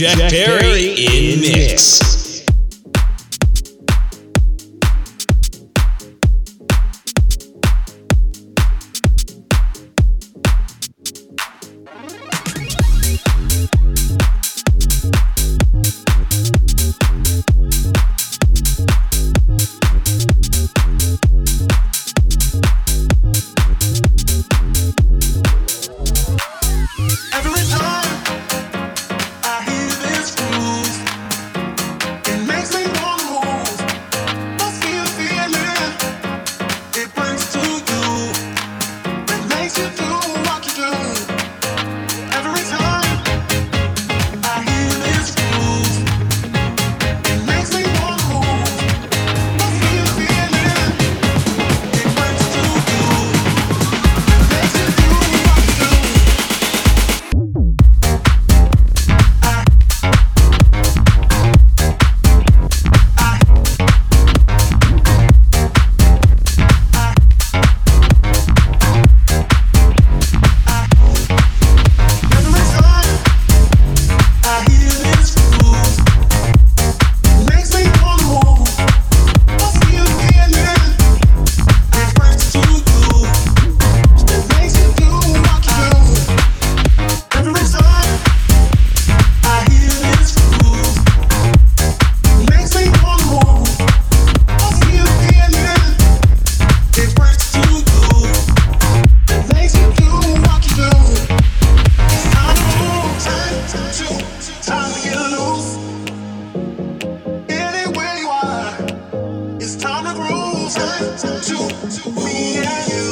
Jack, Jack Perry in mix. Designated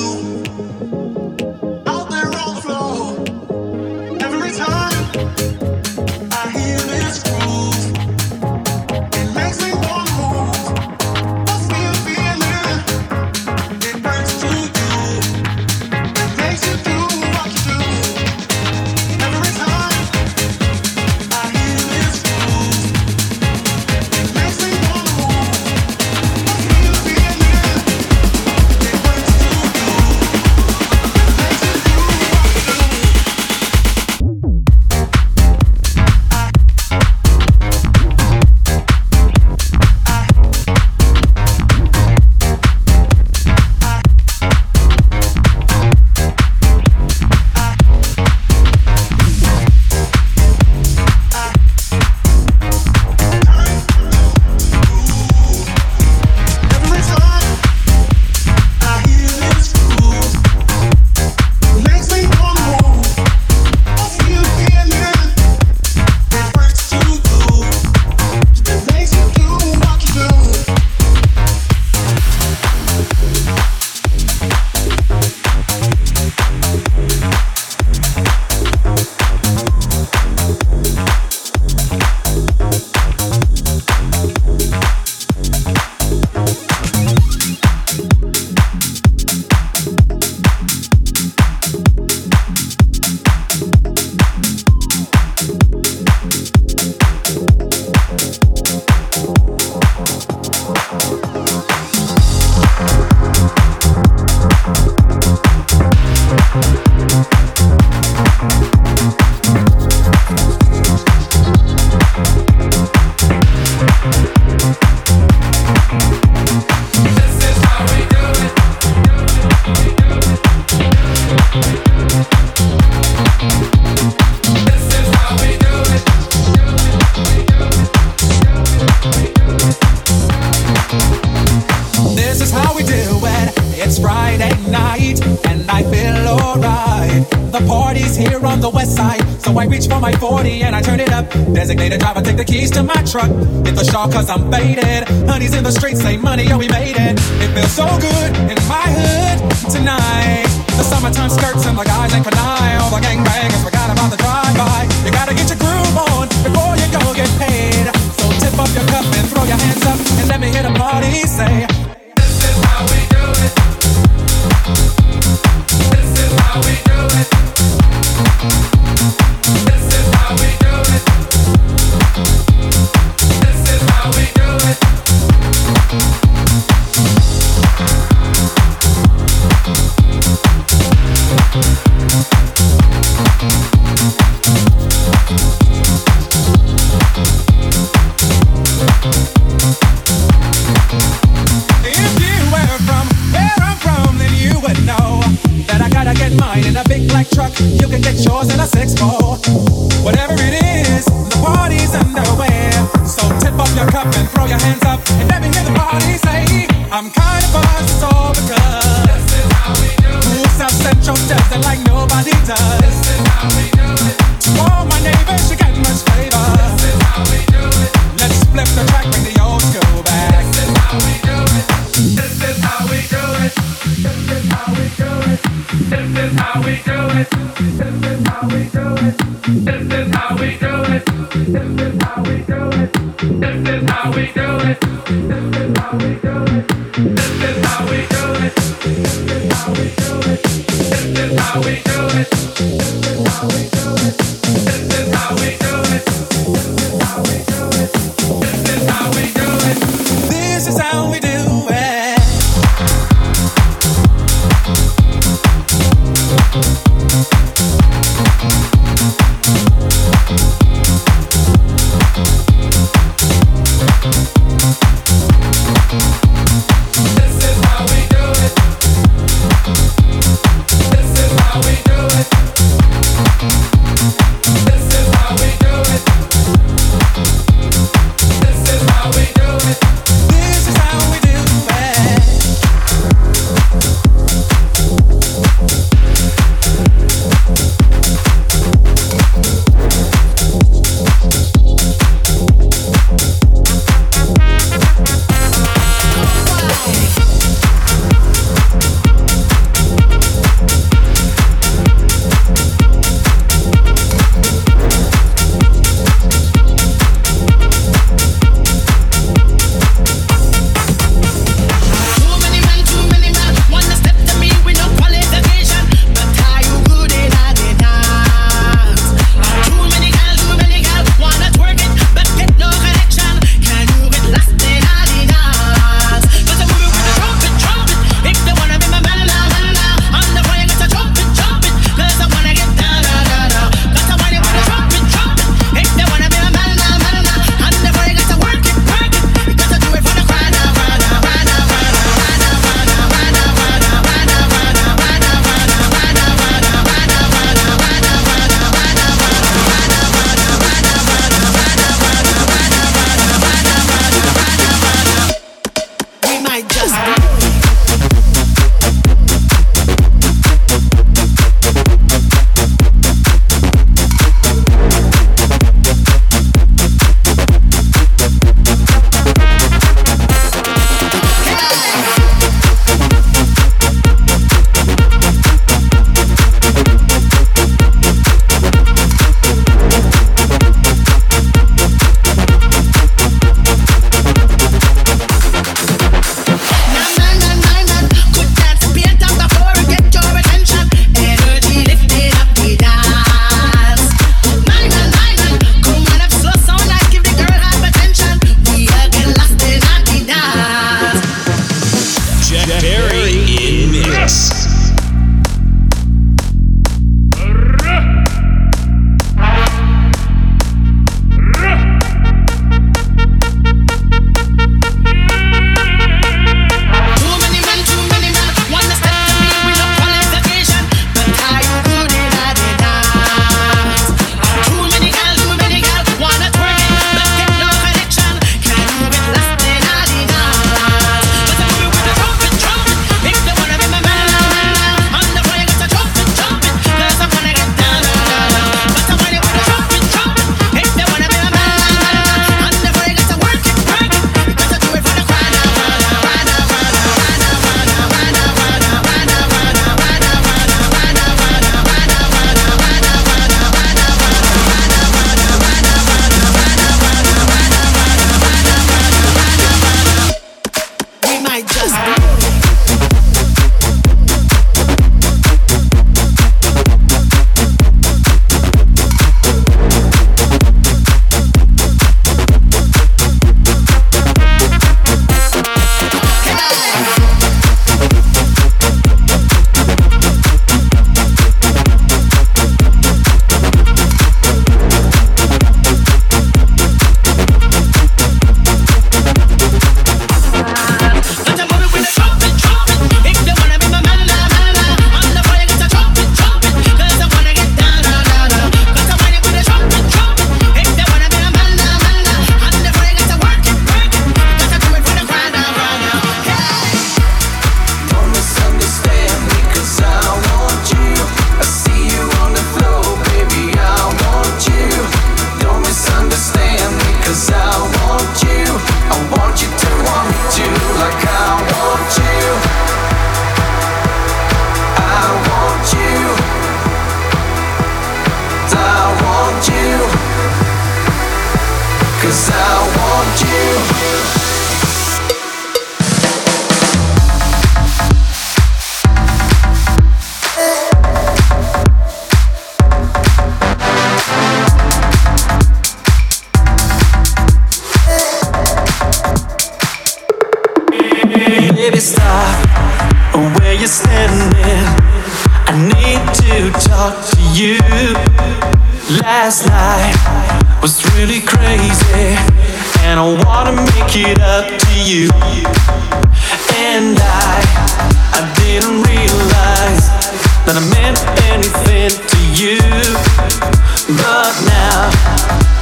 truck. Hit the shawl cause I'm faded. Honey's in the streets, say money, yo, we made it. It feels so good in my hood tonight. The summertime skirts and the guys ain't canine. All the gangbangers forgot about the drive-by. You gotta get your groove on before you go get paid. So tip up your cup and throw your hands up and let me hear the party say. This is how we do it.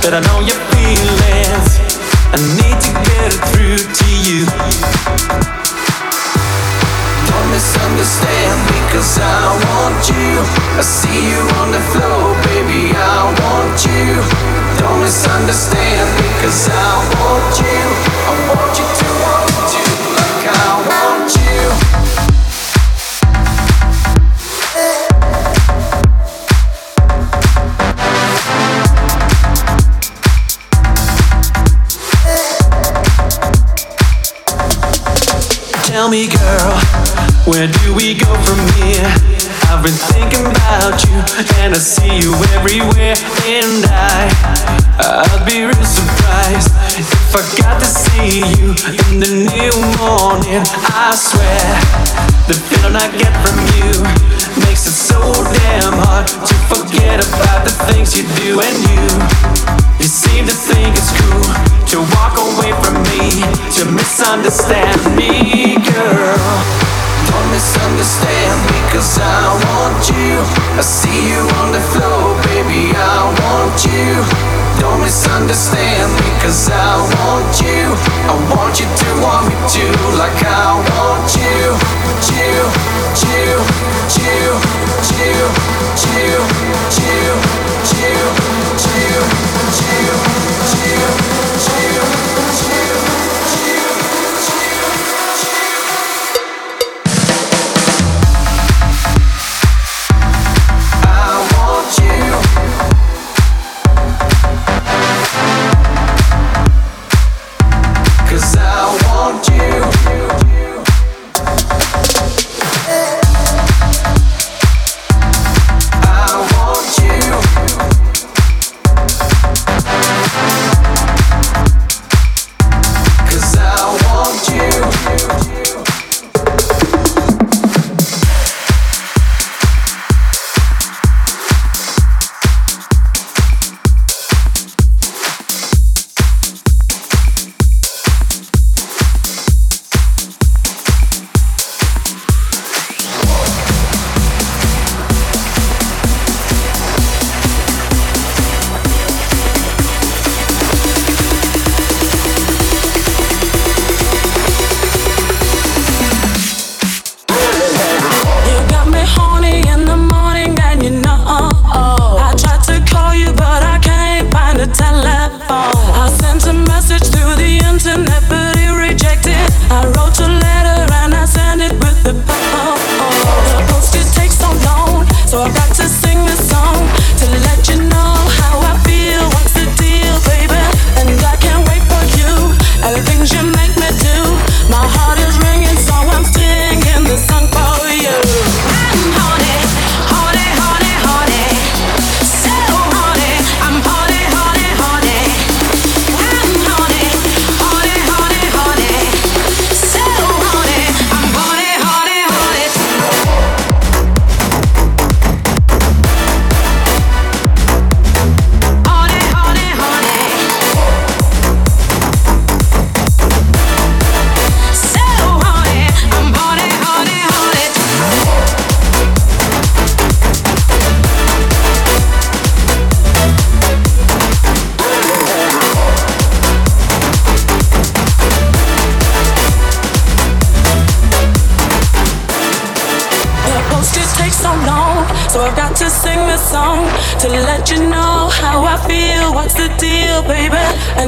that I know your feelings. I need to get it through to you. Don't misunderstand because I want you. I see you on the floor, baby. I want you. Don't misunderstand because I understand.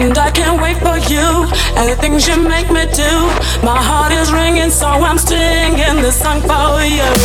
and I can't wait for you and the things you make me do. My heart is ringing, so I'm singing this song for you.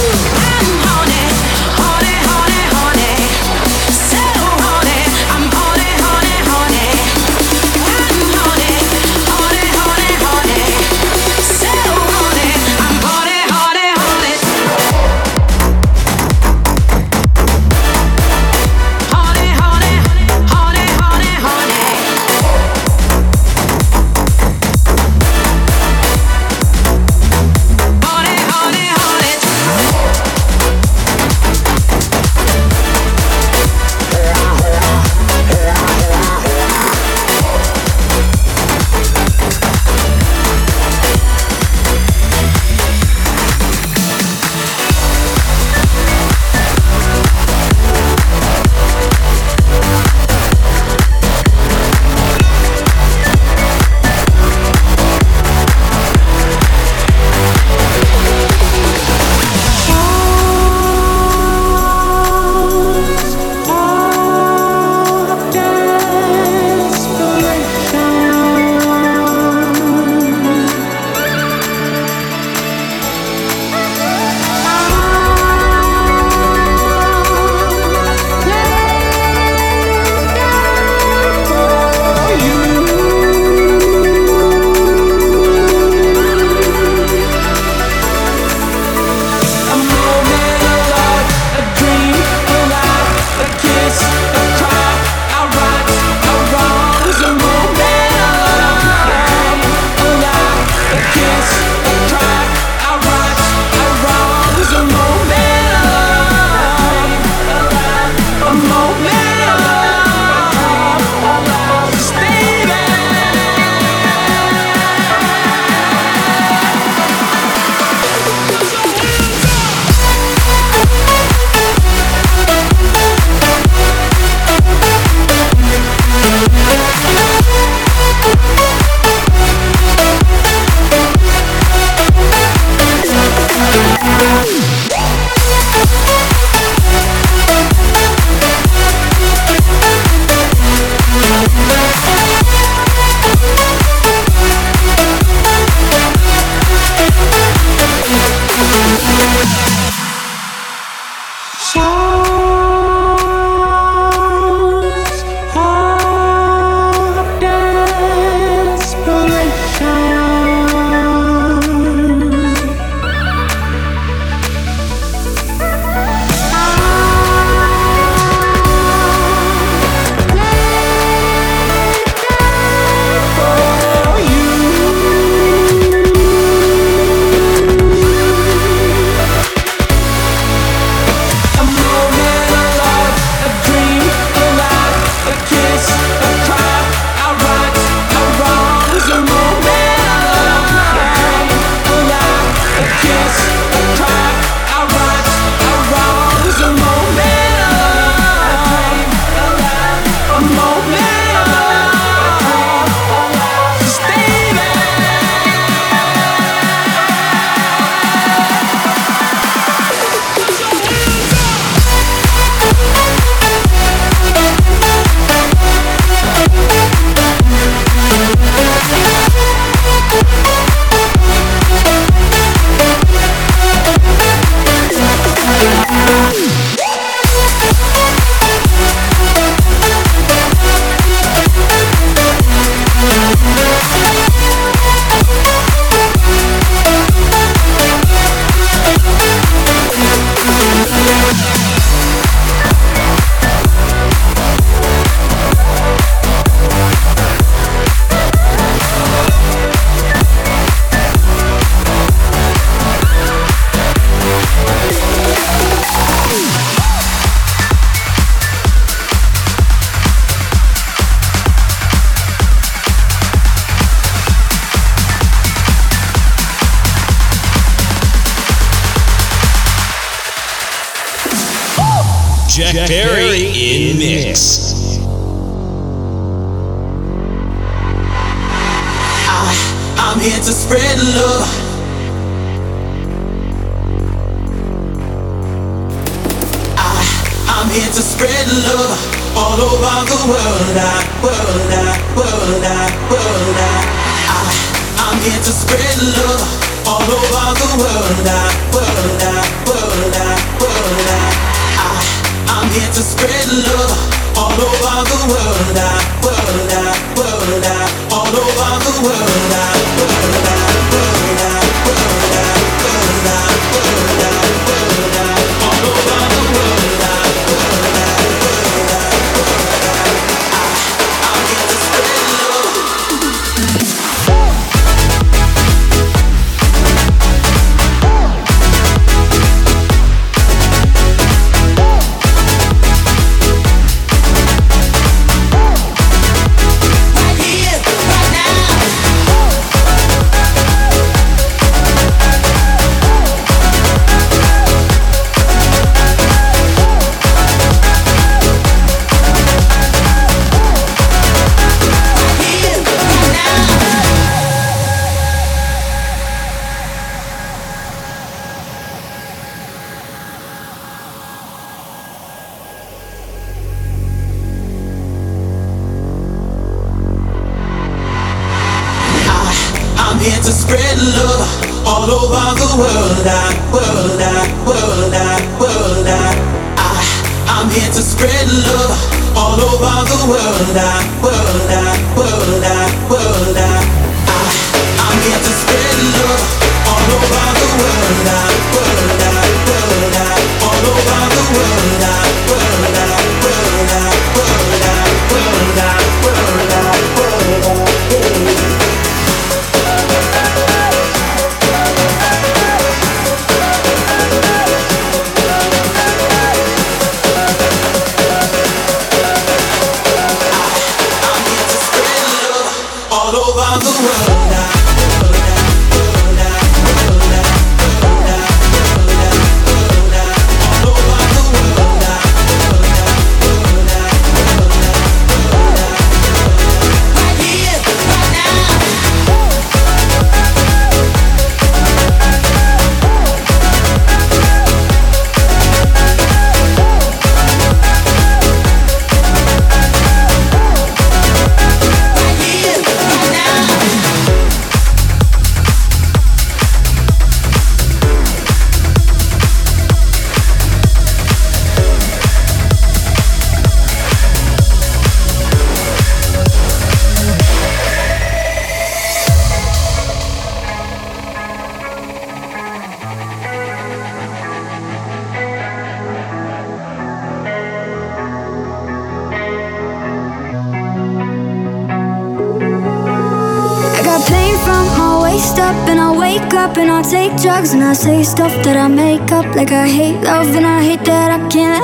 Drugs and I say stuff that I make up Like I hate love and I hate that I can't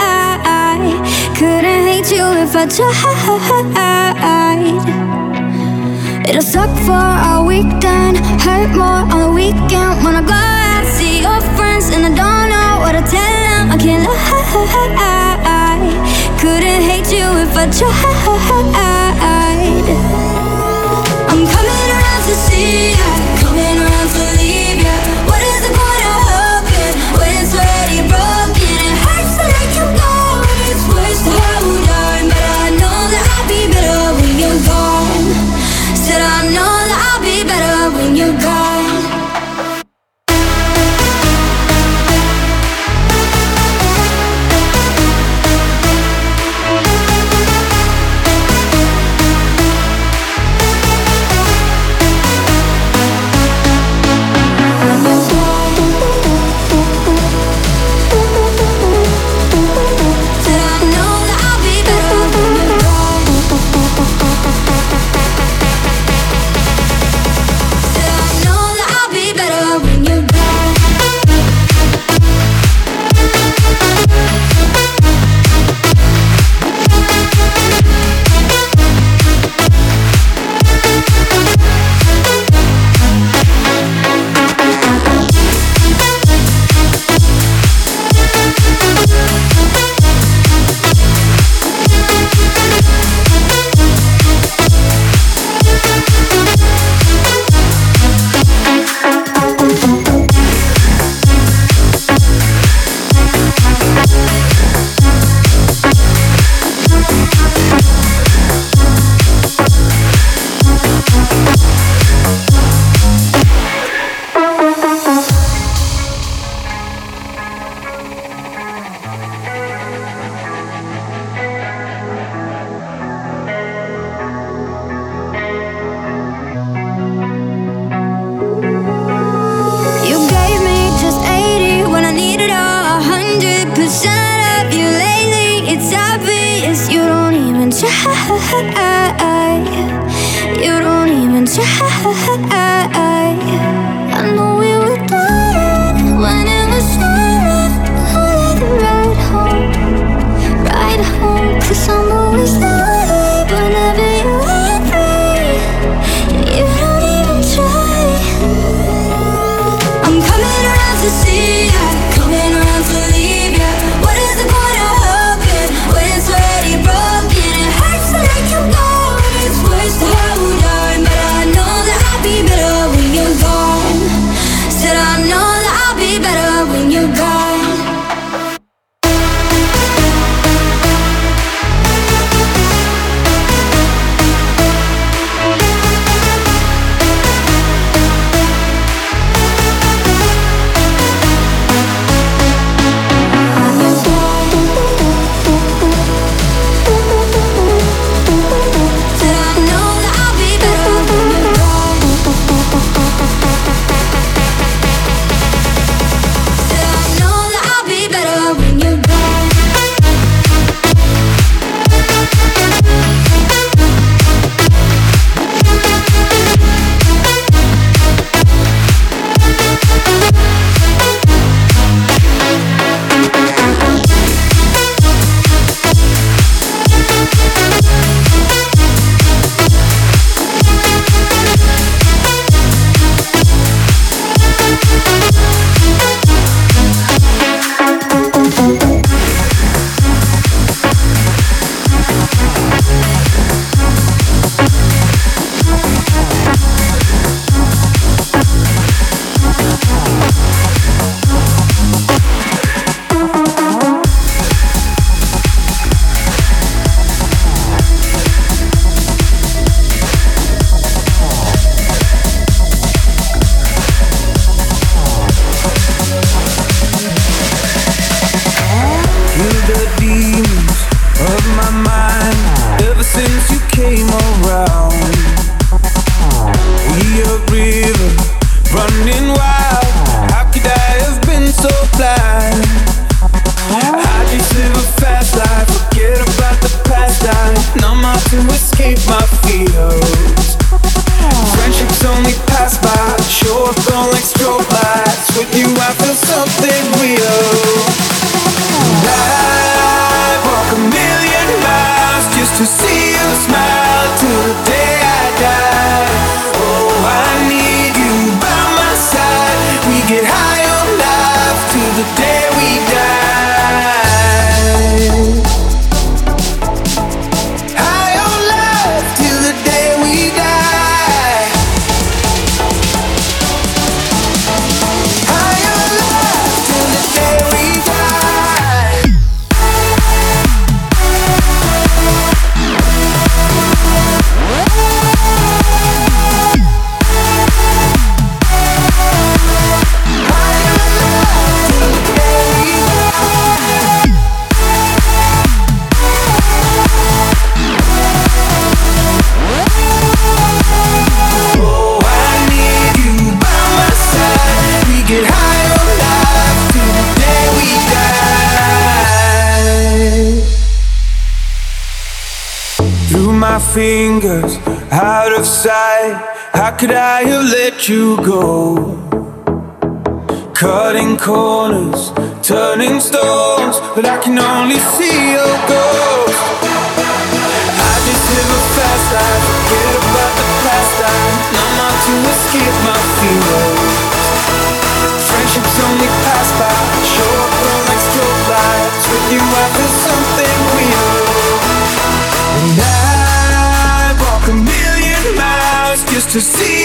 I couldn't hate you if I tried. It'll suck for a weekend Hurt more on the weekend. When I go out, see your friends And I don't know what to tell them. I can't lie. Couldn't hate you if I tried. I'm coming around to see ya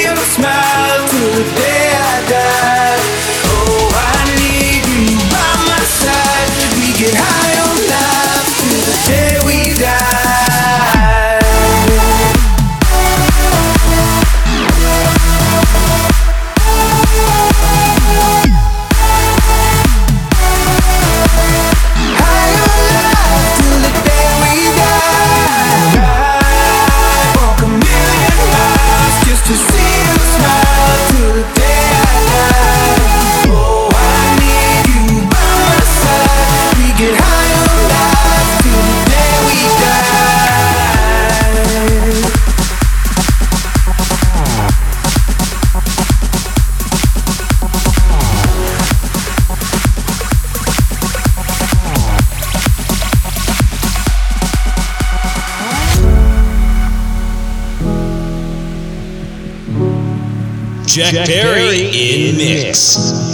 see your smile till Jack, Jack Perry, Perry in mix.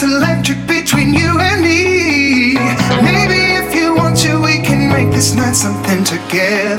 that's electric between you and me. Maybe if you want to, we can make this night something together.